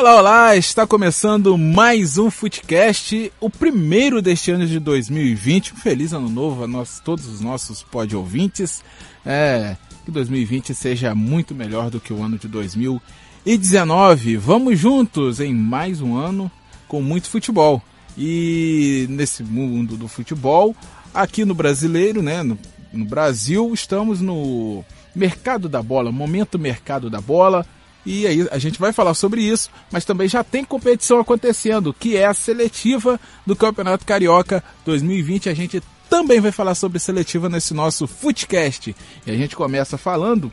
Olá, olá! Está começando mais um Footcast, o primeiro deste ano de 2020. Um feliz ano novo a nós, todos os nossos pod ouvintes. É, que 2020 seja muito melhor do que o ano de 2019. Vamos juntos em mais um ano com muito futebol. E nesse mundo do futebol, aqui no brasileiro, né, no, no Brasil, estamos no mercado da bola, momento mercado da bola e aí a gente vai falar sobre isso, mas também já tem competição acontecendo, que é a seletiva do Campeonato Carioca 2020. A gente também vai falar sobre seletiva nesse nosso Footcast. E a gente começa falando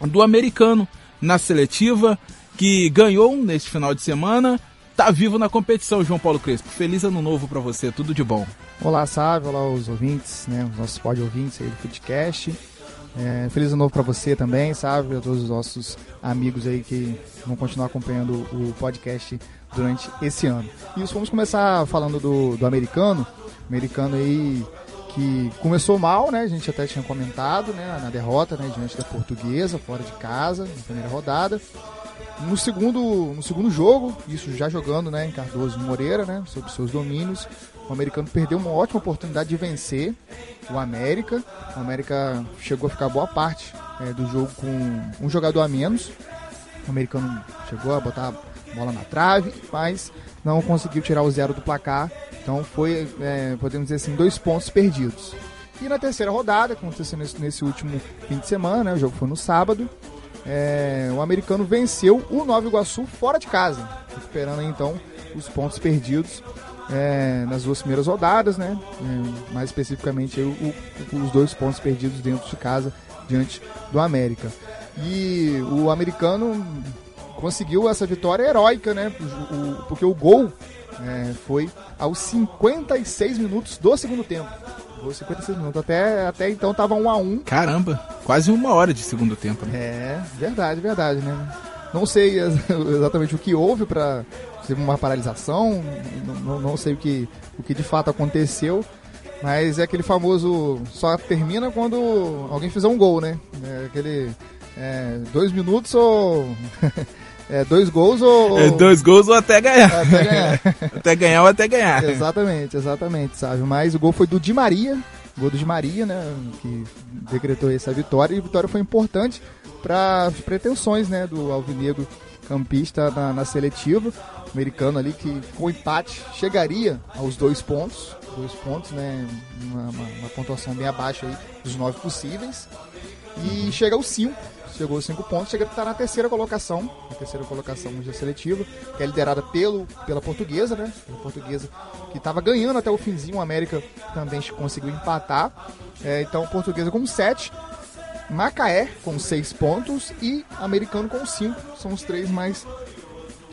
do americano na seletiva, que ganhou neste final de semana, tá vivo na competição, João Paulo Crespo. Feliz ano novo para você, tudo de bom. Olá, Sábio, olá os ouvintes, né, os nossos pod ouvintes aí do Footcast. É, feliz ano novo para você também, sabe? A todos os nossos amigos aí que vão continuar acompanhando o podcast durante esse ano. E vamos começar falando do, do americano. Americano aí que começou mal, né? A gente até tinha comentado, né? Na derrota, né? Diante da portuguesa, fora de casa, na primeira rodada. No segundo, no segundo jogo, isso já jogando né, em Cardoso Moreira, né, sob seus domínios, o americano perdeu uma ótima oportunidade de vencer o América. O América chegou a ficar boa parte é, do jogo com um jogador a menos. O americano chegou a botar a bola na trave, mas não conseguiu tirar o zero do placar. Então foi, é, podemos dizer assim, dois pontos perdidos. E na terceira rodada, aconteceu nesse, nesse último fim de semana, né, o jogo foi no sábado, é, o americano venceu o Nova Iguaçu fora de casa, recuperando então os pontos perdidos é, nas duas primeiras rodadas, né? É, mais especificamente o, o, os dois pontos perdidos dentro de casa diante do América. E o americano conseguiu essa vitória heróica, né? O, porque o gol é, foi aos 56 minutos do segundo tempo. Gol 56 minutos. Até, até então tava 1 a 1 Caramba, quase uma hora de segundo tempo. Né? É, verdade, verdade, né? Não sei exatamente o que houve para teve uma paralisação, não, não, sei o que, o que de fato aconteceu, mas é aquele famoso só termina quando alguém fizer um gol, né? É aquele é, dois minutos ou é, dois gols ou é, dois gols ou até ganhar, até ganhar, até ganhar ou até ganhar. Exatamente, exatamente, sabe? Mas o gol foi do Di Maria, gol do Di Maria, né? Que decretou essa vitória e a vitória foi importante para as pretensões, né? Do Alvinegro campista na, na seletiva americano ali que com empate chegaria aos dois pontos, dois pontos, né, uma, uma, uma pontuação bem abaixo aí dos nove possíveis e chega aos cinco, chegou aos cinco pontos, chega a estar na terceira colocação, na terceira colocação da seletiva, que é liderada pelo, pela portuguesa, né, pela portuguesa que estava ganhando até o finzinho, o América também conseguiu empatar, é, então portuguesa com sete Macaé com 6 pontos e Americano com 5. São os três mais,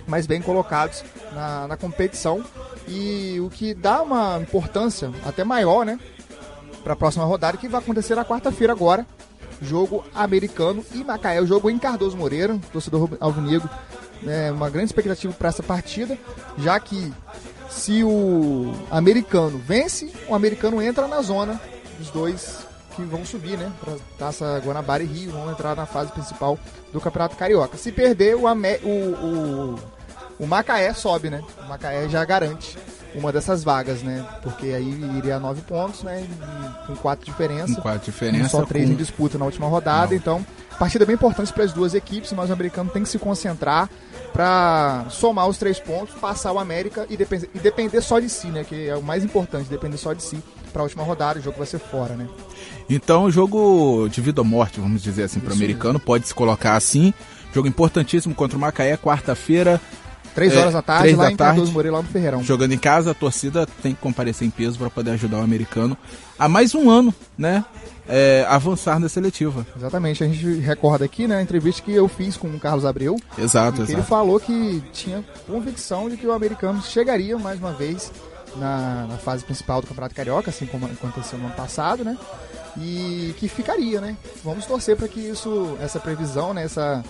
mais bem colocados na, na competição. E o que dá uma importância até maior, né? Para a próxima rodada, que vai acontecer na quarta-feira agora. Jogo americano e Macaé. O jogo em Cardoso Moreira, torcedor alvinegro. É uma grande expectativa para essa partida, já que se o americano vence, o americano entra na zona dos dois que vão subir, né? Pra Taça Guanabara e Rio, vão entrar na fase principal do Campeonato Carioca. Se perder, o, o, o, o Macaé sobe, né? O Macaé já garante uma dessas vagas, né? Porque aí iria a nove pontos, né? Com quatro diferenças. Com quatro diferenças. Só três com... em disputa na última rodada. Não. Então, partida bem importante para as duas equipes, mas o americano tem que se concentrar para somar os três pontos, passar o América e depender, e depender só de si, né? Que é o mais importante, depender só de si para a última rodada, o jogo vai ser fora, né? Então, jogo de vida ou morte, vamos dizer assim, para o americano, pode se colocar assim. Jogo importantíssimo contra o Macaé, quarta-feira. Três horas é, da tarde, lá da em tarde, Cardoso Moreira, lá no Ferreirão. Jogando em casa, a torcida tem que comparecer em peso para poder ajudar o americano a mais um ano, né? É, avançar na seletiva. Exatamente, a gente recorda aqui, né, a entrevista que eu fiz com o Carlos Abreu. Exato, exato. Ele falou que tinha convicção de que o americano chegaria mais uma vez na, na fase principal do Campeonato Carioca, assim como aconteceu no ano passado, né? E que ficaria, né? Vamos torcer para que isso, essa previsão, né? Essa,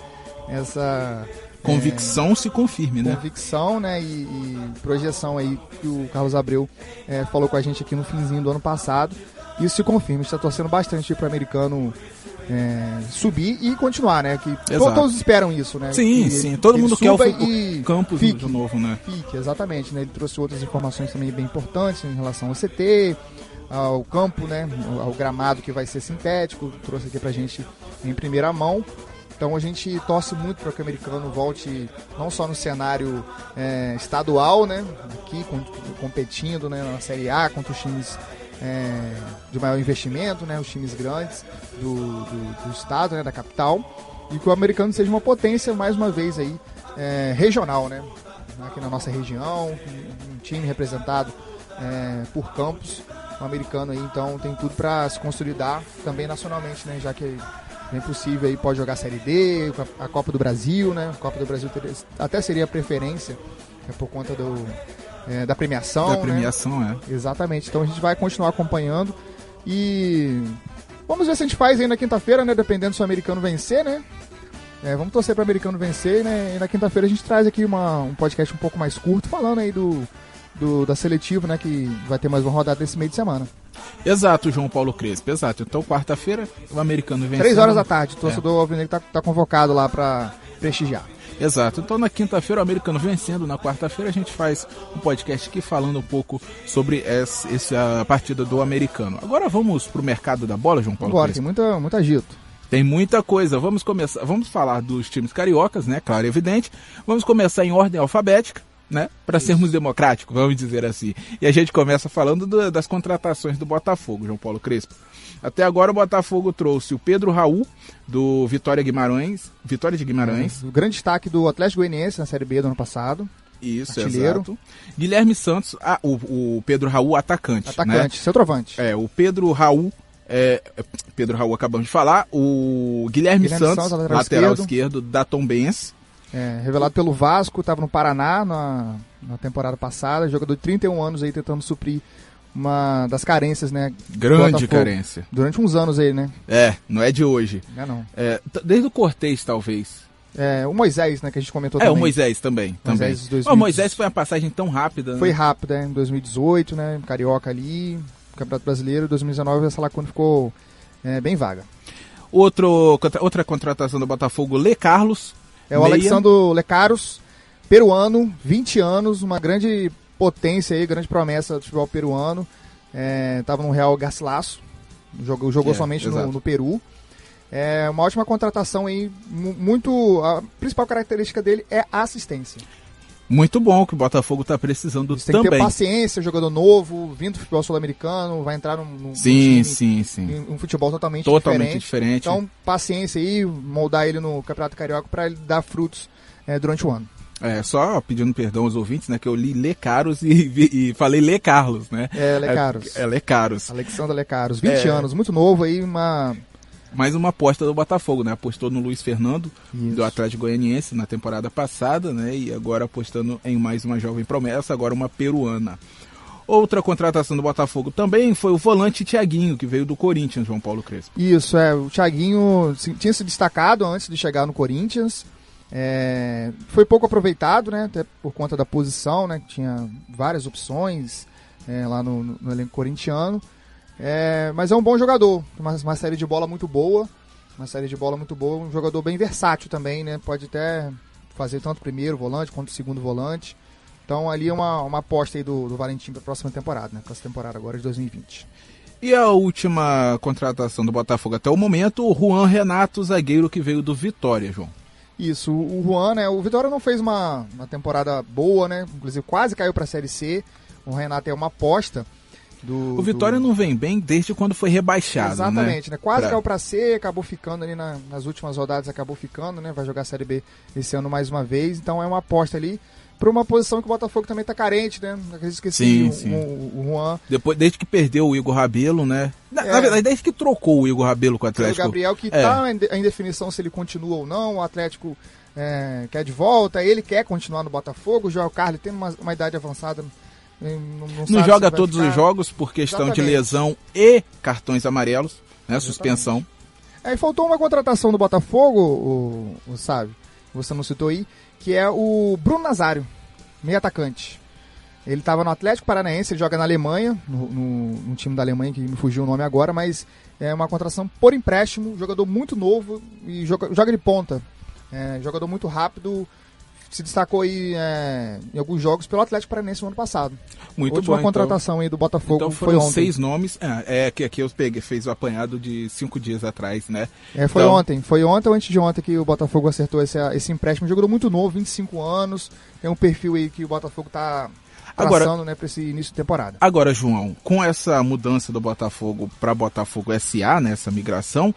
essa convicção é, se confirme, né? Convicção, né? E, e, projeção aí que o Carlos Abreu é, falou com a gente aqui no finzinho do ano passado. Isso se confirma. Está torcendo bastante para o americano é, subir e continuar, né? Que to, todos esperam isso, né? Sim, que sim. Ele, Todo mundo quer o, o campo de novo, né? Fique, exatamente. Né? Ele trouxe outras informações também bem importantes em relação ao CT, ao campo, né? Ao gramado que vai ser sintético. Trouxe aqui pra gente em primeira mão. Então a gente torce muito para que o americano volte não só no cenário é, estadual, né, aqui competindo né, na Série A contra os times é, de maior investimento, né, os times grandes do, do, do, estado, né, da capital, e que o americano seja uma potência mais uma vez aí é, regional, né, aqui na nossa região, um, time representado é, por campos, o americano aí então tem tudo para se consolidar também nacionalmente, né, já que bem possível aí pode jogar Série D, a Copa do Brasil, né? A Copa do Brasil teria, até seria a preferência é por conta do, é, da premiação. Da né? premiação, né? é. Exatamente. Então a gente vai continuar acompanhando e vamos ver se a gente faz aí na quinta-feira, né? Dependendo se o americano vencer, né? É, vamos torcer para o americano vencer, né? E na quinta-feira a gente traz aqui uma, um podcast um pouco mais curto falando aí do, do da seletiva, né? Que vai ter mais uma rodada desse meio de semana. Exato, João Paulo Crespo, exato. Então, quarta-feira, o americano vem. Três horas da tarde, o torcedor é. Alvinegro tá, tá convocado lá para prestigiar. Exato. Então, na quinta-feira, o americano vencendo. Na quarta-feira, a gente faz um podcast aqui falando um pouco sobre essa, essa partida do americano. Agora vamos pro mercado da bola, João Paulo. Agora, tem muita, muito agito. Tem muita coisa. Vamos começar. Vamos falar dos times cariocas, né? Claro e evidente. Vamos começar em ordem alfabética né? Para sermos democráticos, vamos dizer assim. E a gente começa falando do, das contratações do Botafogo, João Paulo Crespo. Até agora o Botafogo trouxe o Pedro Raul, do Vitória Guimarães. Vitória de Guimarães. É, o grande destaque do Atlético Goianiense na Série B do ano passado. Isso, artilheiro. exato. Guilherme Santos, ah, o, o Pedro Raul, atacante. Atacante, né? centroavante. É, o Pedro Raul é, Pedro Raul acabamos de falar, o Guilherme, Guilherme Santos, Santos lateral, lateral esquerdo. esquerdo da Tombense. É, revelado pelo Vasco, estava no Paraná na, na temporada passada, jogador de 31 anos aí tentando suprir uma das carências, né? Grande carência. Durante uns anos aí, né? É, não é de hoje. É não. É, desde o Cortez, talvez. É, o Moisés, né, que a gente comentou é, também. É, o Moisés também. Moisés, também. 2000... O Moisés foi uma passagem tão rápida. Né? Foi rápida, né? Em 2018, né? Carioca ali, Campeonato Brasileiro. 2019, essa lacuna ficou é, bem vaga. Outro, outra contratação do Botafogo, Lê Carlos, é o Alexandre Lecaros, peruano, 20 anos, uma grande potência aí, grande promessa do futebol peruano. Estava é, no Real Garcilaso, jogou, jogou é, somente no, no, Peru. É uma ótima contratação aí, muito. A principal característica dele é a assistência. Muito bom que o Botafogo está precisando Você também. Tem que ter paciência, jogador novo, vindo do futebol sul-americano, vai entrar num, num sim, sim, sim. um futebol totalmente, totalmente diferente. diferente. Então, paciência aí, moldar ele no Campeonato Carioca para ele dar frutos é, durante o ano. É, só pedindo perdão aos ouvintes, né, que eu li Lê Caros e, e falei Lê Carlos, né? É, Lê Caros. É, é Lê Caros. Alexandre Lê Caros, 20 é... anos, muito novo aí, uma mais uma aposta do Botafogo, né? Apostou no Luiz Fernando, Isso. do Atlético Goianiense, na temporada passada, né? E agora apostando em mais uma jovem promessa, agora uma peruana. Outra contratação do Botafogo também foi o volante Thiaguinho, que veio do Corinthians, João Paulo Crespo. Isso, é. O Thiaguinho tinha se destacado antes de chegar no Corinthians. É, foi pouco aproveitado, né? Até por conta da posição, né? Tinha várias opções é, lá no, no elenco corintiano. É, mas é um bom jogador, uma, uma série de bola muito boa, uma série de bola muito boa, um jogador bem versátil também, né? Pode até fazer tanto primeiro volante quanto segundo volante. Então ali é uma, uma aposta aí do, do Valentim para a próxima temporada, né? Para essa temporada agora de 2020. E a última contratação do Botafogo até o momento, o Juan Renato, zagueiro que veio do Vitória, João. Isso, o Juan, né? O Vitória não fez uma, uma temporada boa, né? Inclusive quase caiu para a Série C. O Renato é uma aposta. Do, o Vitória do... não vem bem desde quando foi rebaixado. Exatamente, né? né? Quase pra... caiu para C, acabou ficando ali na, nas últimas rodadas, acabou ficando, né? Vai jogar a Série B esse ano mais uma vez, então é uma aposta ali para uma posição que o Botafogo também está carente, né? Acredito que sim, sim, sim. O, o, Juan. Depois, desde que perdeu o Igor Rabelo, né? Na, é. na, verdade, desde que trocou o Igor Rabelo com o Atlético. O Gabriel que está é. em definição se ele continua ou não, o Atlético é, quer de volta, ele quer continuar no Botafogo, o João Carlos tem uma, uma idade avançada não, não, não joga todos ficar... os jogos por questão Exatamente. de lesão e cartões amarelos, né? Suspensão. É, e faltou uma contratação do Botafogo, o, o sabe? Você não citou aí, que é o Bruno Nazário, meio atacante. Ele estava no Atlético Paranaense, ele joga na Alemanha, no, no, no, time da Alemanha, que me fugiu o nome agora, mas é uma contratação por empréstimo, jogador muito novo e joga, joga de ponta. É, jogador muito rápido, se destacou aí é, em alguns jogos pelo Atlético Paranaense no ano passado. Muito Última bom. Então. contratação aí do Botafogo então foi foram ontem. seis nomes. É, é que aqui eu peguei, fez o apanhado de cinco dias atrás, né? É, foi Então- ontem. Foi ontem ou antes de ontem que o Botafogo acertou esse, esse empréstimo. Jogador muito novo, 25 anos. Tem um perfil aí que o Botafogo tá Agora- traçando né, para esse início de temporada. Agora, João, com essa mudança do Botafogo para Botafogo SA, nessa migração,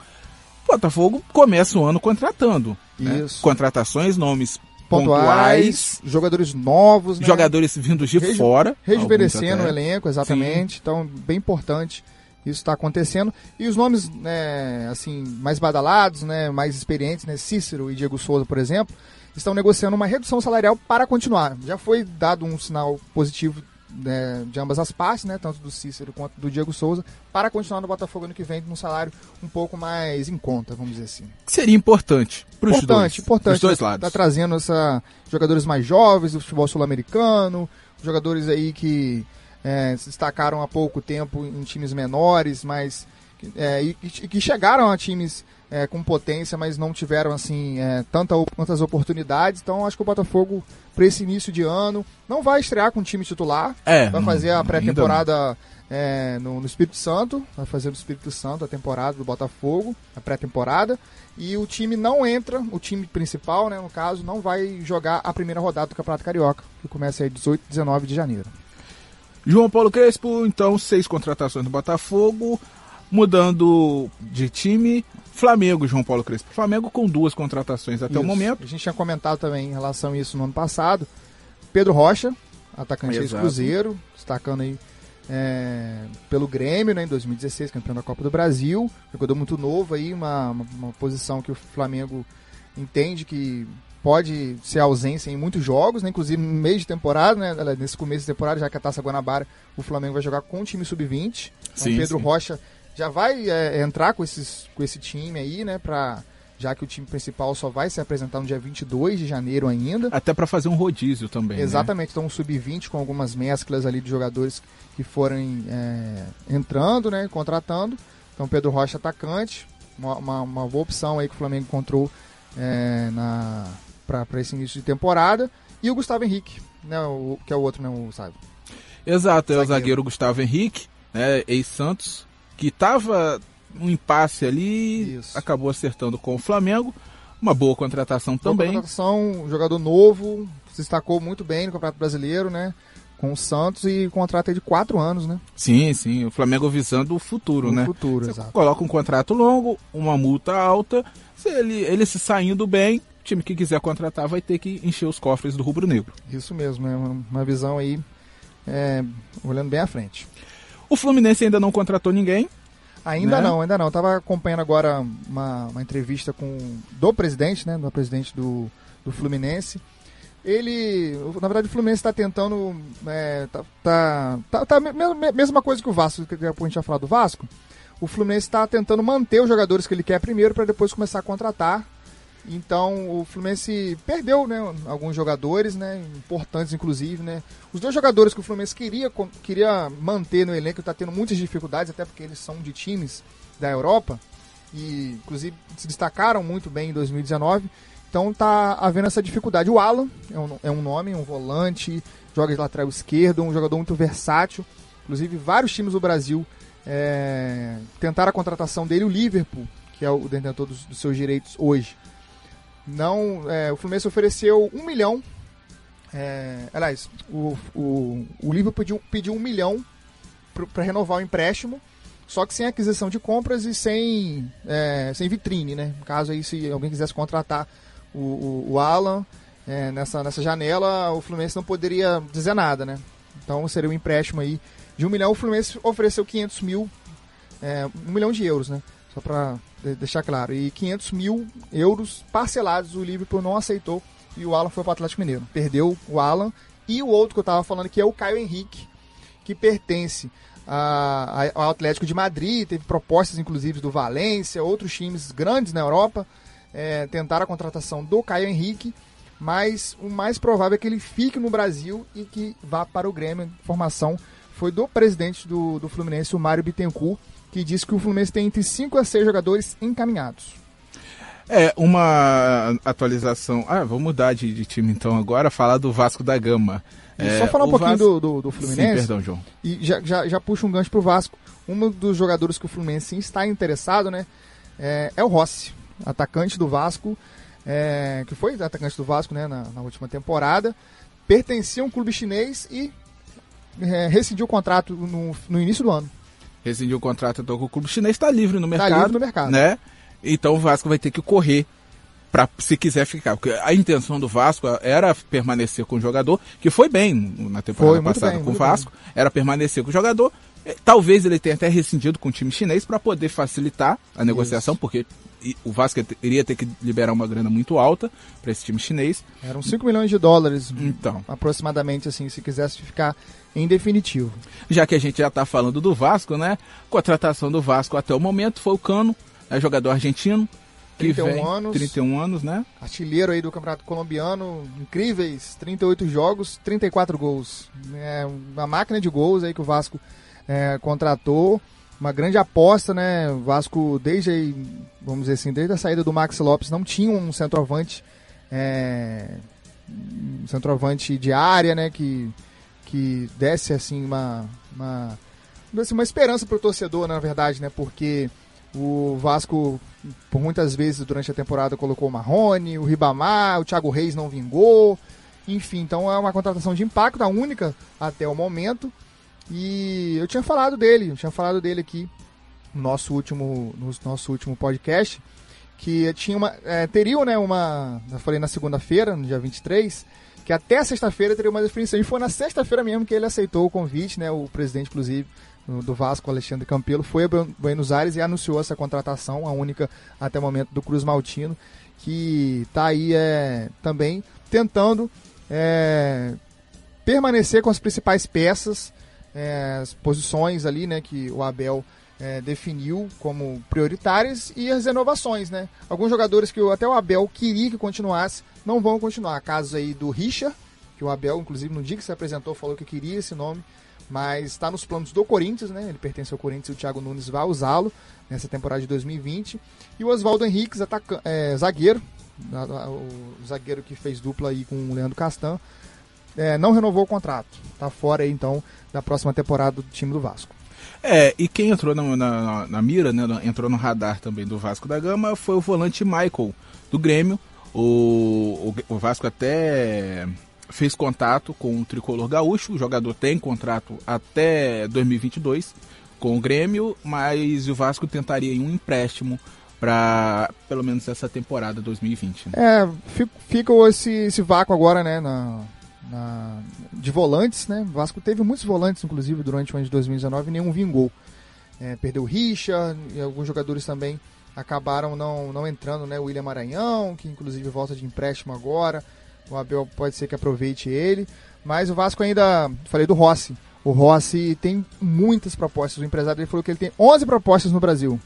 o Botafogo começa o ano contratando. né? Isso. Contratações, nomes Pontuais, jogadores novos, né? jogadores vindos de Reju- fora. rejuvenescendo o elenco, exatamente. Então, bem importante isso está acontecendo. E os nomes, né, assim, mais badalados, né, mais experientes, né, Cícero e Diego Souza, por exemplo, estão negociando uma redução salarial para continuar. Já foi dado um sinal positivo né, de ambas as partes, né, tanto do Cícero quanto do Diego Souza, para continuar no Botafogo ano que vem num salário um pouco mais em conta, vamos dizer assim. Que seria importante para os Importante, dois, importante. pros dois tá, lados. Tá trazendo essa jogadores mais jovens do futebol sul-americano, jogadores aí que é, se destacaram há pouco tempo em times menores, mas é, e, e que chegaram a times é, com potência, mas não tiveram assim é, tanta, tantas oportunidades. Então acho que o Botafogo para esse início de ano não vai estrear com o time titular, É, vai fazer a pré-temporada é, no, no Espírito Santo, vai fazer no Espírito Santo a temporada do Botafogo, a pré-temporada, e o time não entra, o time principal, né, no caso, não vai jogar a primeira rodada do Campeonato Carioca, que começa aí 18 e 19 de janeiro. João Paulo Crespo, então, seis contratações do Botafogo, mudando de time. Flamengo, João Paulo Crespo. Flamengo com duas contratações até o Isso. momento. A gente tinha comentado também em relação a isso no ano passado. Pedro Rocha, atacante Exato. ex-Cruzeiro, destacando aí é, pelo Grêmio, né, em 2016, campeão da Copa do Brasil. Jogador muito novo aí, uma, uma, uma posição que o Flamengo entende que pode ser ausência em muitos jogos, né, inclusive no meio de temporada, né, nesse começo de temporada, já que a Taça Guanabara, o Flamengo vai jogar com o time sub-20. Então, Pedro sim. Rocha já vai é, entrar com, esses, com esse time aí, né, pra, já que o time principal só vai se apresentar no dia 22 de janeiro ainda. Até para fazer um rodízio também. né? Exatamente, então um sub-20 com algumas mesclas ali de jogadores que forem é, entrando, né, contratando. Então Pedro Rocha atacante, uma, uma, uma boa opção aí que o Flamengo encontrou é, na para esse início de temporada. E o Gustavo Henrique, né, o, que é o outro, né, o Sábio. Exato, é o Zagueiro. zagueiro Gustavo Henrique, né, ex-Santos, que tava um impasse ali, Isso. acabou acertando com o Flamengo. Uma boa contratação Boa também. contratação, um jogador novo, se destacou muito bem no Campeonato Brasileiro, né? Com o Santos e contrato de quatro anos, né? Sim, sim, o Flamengo visando o futuro, no né? futuro, Você exato. coloca um contrato longo, uma multa alta, se ele, ele se saindo bem, o time que quiser contratar vai ter que encher os cofres do rubro-negro. Isso mesmo, é uma, uma visão aí é, olhando bem à frente. O Fluminense ainda não contratou ninguém. Ainda Né? não, ainda não. Eu tava acompanhando agora uma, uma entrevista com do presidente, né? Do presidente do, do Fluminense. Ele, na verdade, o Fluminense está tentando. É, tá, tá, tá, tá me- me- mesma coisa que o Vasco, que a gente ia falar do Vasco. O Fluminense está tentando manter os jogadores que ele quer primeiro para depois começar a contratar. Então o Fluminense perdeu, né, alguns jogadores, né, importantes inclusive, né. Os dois jogadores que o Fluminense queria queria manter no elenco está tendo muitas dificuldades, até porque eles são de times da Europa e inclusive se destacaram muito bem em 2019. Então tá havendo essa dificuldade. O Alan é um, é um nome, um volante, joga de lateral esquerdo, um jogador muito versátil. Inclusive vários times do Brasil é, tentaram a contratação dele, o Liverpool, que é o detentor dos, dos seus direitos hoje não é, o Fluminense ofereceu um milhão é, aliás o, o, o Liverpool pediu, pediu um milhão para renovar o empréstimo só que sem aquisição de compras e sem é, sem vitrine né? Caso aí se alguém quisesse contratar o, o, o Alan é, nessa, nessa janela o Fluminense não poderia dizer nada né? Então seria um empréstimo aí de um milhão. O Fluminense ofereceu 500 mil é, um milhão de euros né só para deixar claro. E 500 mil euros parcelados o Liverpool não aceitou e o Alan foi para o Atlético Mineiro. Perdeu o Alan e o outro que eu estava falando que é o Caio Henrique, que pertence a- a- ao Atlético de Madrid, teve propostas inclusive do Valência, outros times grandes na Europa é, tentaram a contratação do Caio Henrique, mas o mais provável é que ele fique no Brasil e que vá para o Grêmio. Informação foi do presidente do, do Fluminense, o Mário Bittencourt, que disse que o Fluminense tem entre 5 a 6 jogadores encaminhados. É, uma atualização. Ah, vamos mudar de, de time então agora, falar do Vasco da Gama. É, só falar um pouquinho do, do, do, Fluminense. Sim, perdão, João. E já, já, já puxa um gancho pro Vasco. Um dos jogadores que o Fluminense está interessado, né? É, é o Rossi, atacante do Vasco, é, que foi atacante do Vasco né, na, na, última temporada. Pertencia a um clube chinês e é, rescindiu o contrato no, no início do ano. Rescindiu o contrato então, com o clube chinês, está livre no mercado. Está livre no mercado. Né? Então o Vasco vai ter que correr para se quiser ficar. Porque a intenção do Vasco era permanecer com o jogador, que foi bem na temporada foi, passada bem, com o Vasco, bem. era permanecer com o jogador. É, talvez ele tenha até rescindido com o time chinês para poder facilitar a negociação, Isso. porque o Vasco iria ter que liberar uma grana muito alta para esse time chinês. Eram 5 milhões de dólares, então, aproximadamente, assim, se quisesse ficar em definitivo. Já que a gente já está falando do Vasco, né? Contratação do Vasco até o momento foi o Cano, é jogador argentino. Que 31 vem, anos. 31 anos, né? Artilheiro aí do Campeonato Colombiano, incríveis, 38 jogos, 34 gols. É uma máquina de gols aí que o Vasco é, contratou. Uma grande aposta, né? O Vasco, desde vamos dizer assim, desde a saída do Max Lopes, não tinha um centroavante. É, um centroavante de área, né? Que, que desse assim uma, uma, uma esperança para o torcedor, na verdade, né? Porque o Vasco, por muitas vezes durante a temporada, colocou o Marrone, o Ribamar, o Thiago Reis não vingou. Enfim, então é uma contratação de impacto, a única até o momento. E eu tinha falado dele, eu tinha falado dele aqui no nosso último, no nosso último podcast, que tinha uma, é, né, uma, eu falei na segunda-feira, no dia 23, que até sexta-feira teria uma definição. E foi na sexta-feira mesmo que ele aceitou o convite, né, o presidente, inclusive, do Vasco, Alexandre Campelo, foi a Buenos Aires e anunciou essa contratação, a única até o momento do Cruz Maltino, que está aí é, também tentando é, permanecer com as principais peças, é, as posições ali, né, que o Abel é, definiu como prioritárias e as renovações, né? Alguns jogadores que até o Abel queria que continuasse não vão continuar. Casos aí do Richard, que o Abel, inclusive, no dia que se apresentou, falou que queria esse nome mas está nos planos do Corinthians, né? Ele pertence ao Corinthians e o Thiago Nunes vai usá-lo nessa temporada de 2020. E o Oswaldo Henriques, é, zagueiro, o zagueiro que fez dupla aí com o Leandro Castan, é, não renovou o contrato. Está fora aí, então, da próxima temporada do time do Vasco. É, e quem entrou na, na, na mira, né, entrou no radar também do Vasco da Gama foi o volante Michael, do Grêmio. O, o, o Vasco até fez contato com o tricolor gaúcho. O jogador tem contrato até 2022 com o Grêmio, mas o Vasco tentaria um empréstimo para pelo menos essa temporada 2020. Né? É, fica esse, esse vácuo agora, né, na, na, de volantes, né? O Vasco teve muitos volantes, inclusive, durante o ano de 2019 e nenhum vingou. É, perdeu o Richa e alguns jogadores também acabaram não, não entrando, né? O William Maranhão, que inclusive volta de empréstimo agora. O Abel pode ser que aproveite ele. Mas o Vasco ainda. Falei do Rossi. O Rossi tem muitas propostas. O empresário dele falou que ele tem 11 propostas no Brasil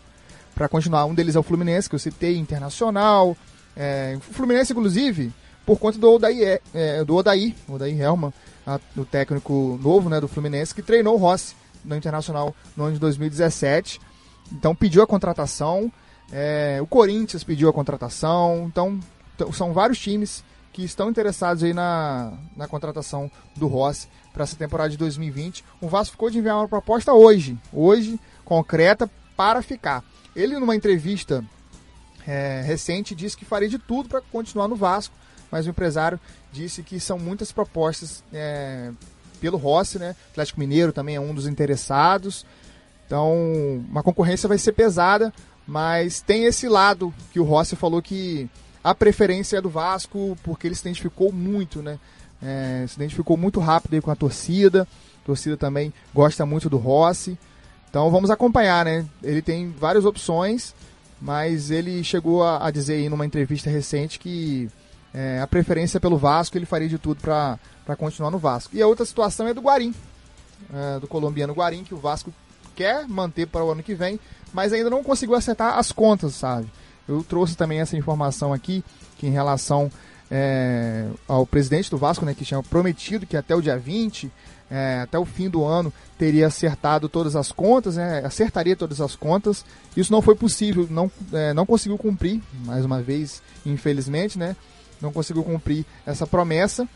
para continuar. Um deles é o Fluminense, que eu citei, Internacional. É, o Fluminense, inclusive, por conta do Odaí, é, é do Odaí, Odaí Helman, a, o técnico novo né, do Fluminense, que treinou o Rossi no Internacional no ano de 2017. Então pediu a contratação. É, o Corinthians pediu a contratação. Então são vários times que estão interessados aí na, na contratação do Rossi para essa temporada de 2020. O Vasco ficou de enviar uma proposta hoje, hoje, concreta, para ficar. Ele, numa entrevista é, recente, disse que faria de tudo para continuar no Vasco, mas o empresário disse que são muitas propostas é, pelo Rossi, né? Atlético Mineiro também é um dos interessados. Então, uma concorrência vai ser pesada, mas tem esse lado que o Rossi falou que a preferência é do Vasco, porque ele se identificou muito, né? É, se identificou muito rápido aí com a torcida. A torcida também gosta muito do Rossi. Então vamos acompanhar, né? Ele tem várias opções, mas ele chegou a, a dizer aí numa entrevista recente que é, a preferência pelo Vasco, ele faria de tudo para continuar no Vasco. E a outra situação é do Guarim, é, do colombiano Guarim, que o Vasco quer manter para o ano que vem, mas ainda não conseguiu acertar as contas, sabe? Eu trouxe também essa informação aqui, que em relação é, ao presidente do Vasco, né, que tinha prometido que até o dia 20, é, até o fim do ano, teria acertado todas as contas, né, acertaria todas as contas. Isso não foi possível, não, é, não conseguiu cumprir, mais uma vez, infelizmente, né, não conseguiu cumprir essa promessa.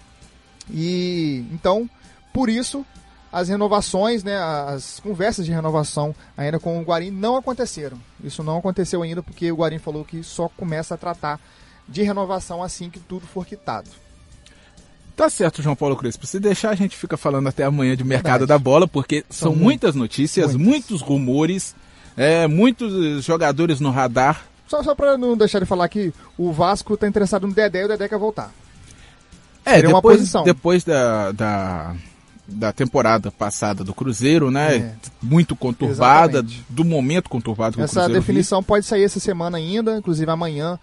E então, por isso, as renovações, né, as conversas de renovação ainda com o Guarim não aconteceram. Isso não aconteceu ainda porque o Guarim falou que só começa a tratar de renovação assim que tudo for quitado. Tá certo, João Paulo Crespo. Se deixar, a gente fica falando até amanhã de mercado Verdade. da bola, porque são, são muitas notícias, muitos, muitos rumores, é, muitos jogadores no radar. Só, só para não deixar de falar que o Vasco tá interessado no Dedé e o Dedé quer voltar. É, Seria depois, uma posição. depois da, da, da temporada passada do Cruzeiro, né? É. Muito conturbada, Exatamente. do momento conturbado que Essa o Cruzeiro definição pode sair essa semana ainda, inclusive amanhã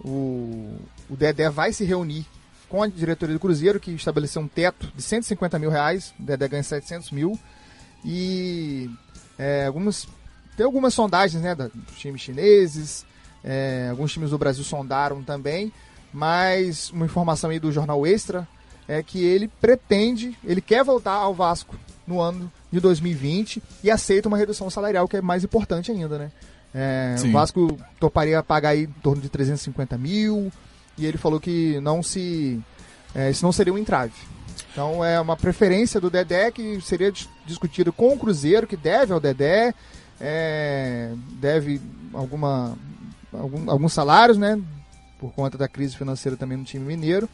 o, o Dedé vai se reunir com a diretoria do Cruzeiro, que estabeleceu um teto de 150 mil reais, o Dedé ganha 700 mil, e é, algumas, tem algumas sondagens né, dos times chineses, é, alguns times do Brasil sondaram também, mas uma informação aí do Jornal Extra é que ele pretende, ele quer voltar ao Vasco no ano de 2020 e aceita uma redução salarial, que é mais importante ainda, né? É, o Vasco toparia pagar aí em torno de 350 mil e ele falou que não se. É, isso não seria um entrave. Então é uma preferência do Dedé que seria discutido com o Cruzeiro, que deve ao Dedé, é, deve alguma, algum, alguns salários, né? Por conta da crise financeira também no time mineiro.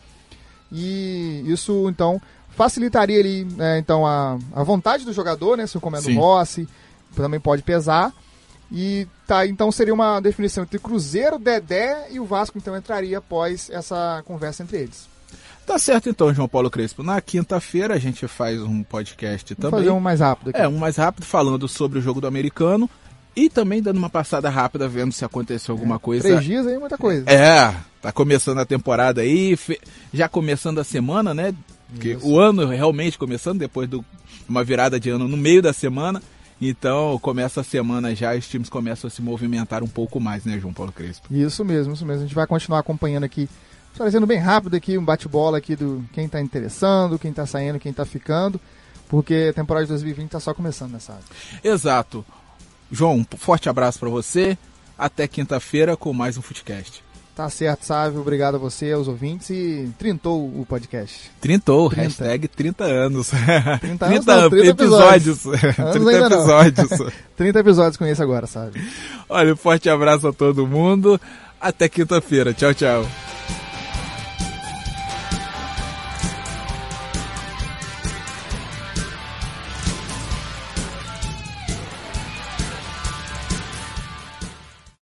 E isso então facilitaria ali, né, então, a, a vontade do jogador, né? Se o comendo Rossi também pode pesar. E tá, então seria uma definição entre Cruzeiro, Dedé e o Vasco, então entraria após essa conversa entre eles. Tá certo então, João Paulo Crespo. Na quinta-feira a gente faz um podcast Vamos também. fazer um mais rápido aqui. É, um mais rápido falando sobre o jogo do americano e também dando uma passada rápida vendo se aconteceu alguma é, coisa. Três dias aí, muita coisa. É, tá começando a temporada aí, já começando a semana, né? Porque o ano realmente começando depois de uma virada de ano no meio da semana. Então, começa a semana já, os times começam a se movimentar um pouco mais, né, João Paulo Crespo? Isso mesmo, isso mesmo. A gente vai continuar acompanhando aqui, trazendo bem rápido aqui um bate-bola aqui do quem está interessando, quem está saindo, quem está ficando, porque a temporada de 2020 está só começando nessa área. Exato. João, um forte abraço para você. Até quinta-feira com mais um Footcast. Tá certo, Sávio. Obrigado a você, aos ouvintes. E trintou o podcast. Trintou, 30. hashtag 30 anos. 30, anos 30, não, 30 episódios. episódios. 30 episódios. 30 episódios com isso agora, sabe? Olha, um forte abraço a todo mundo. Até quinta-feira. Tchau, tchau.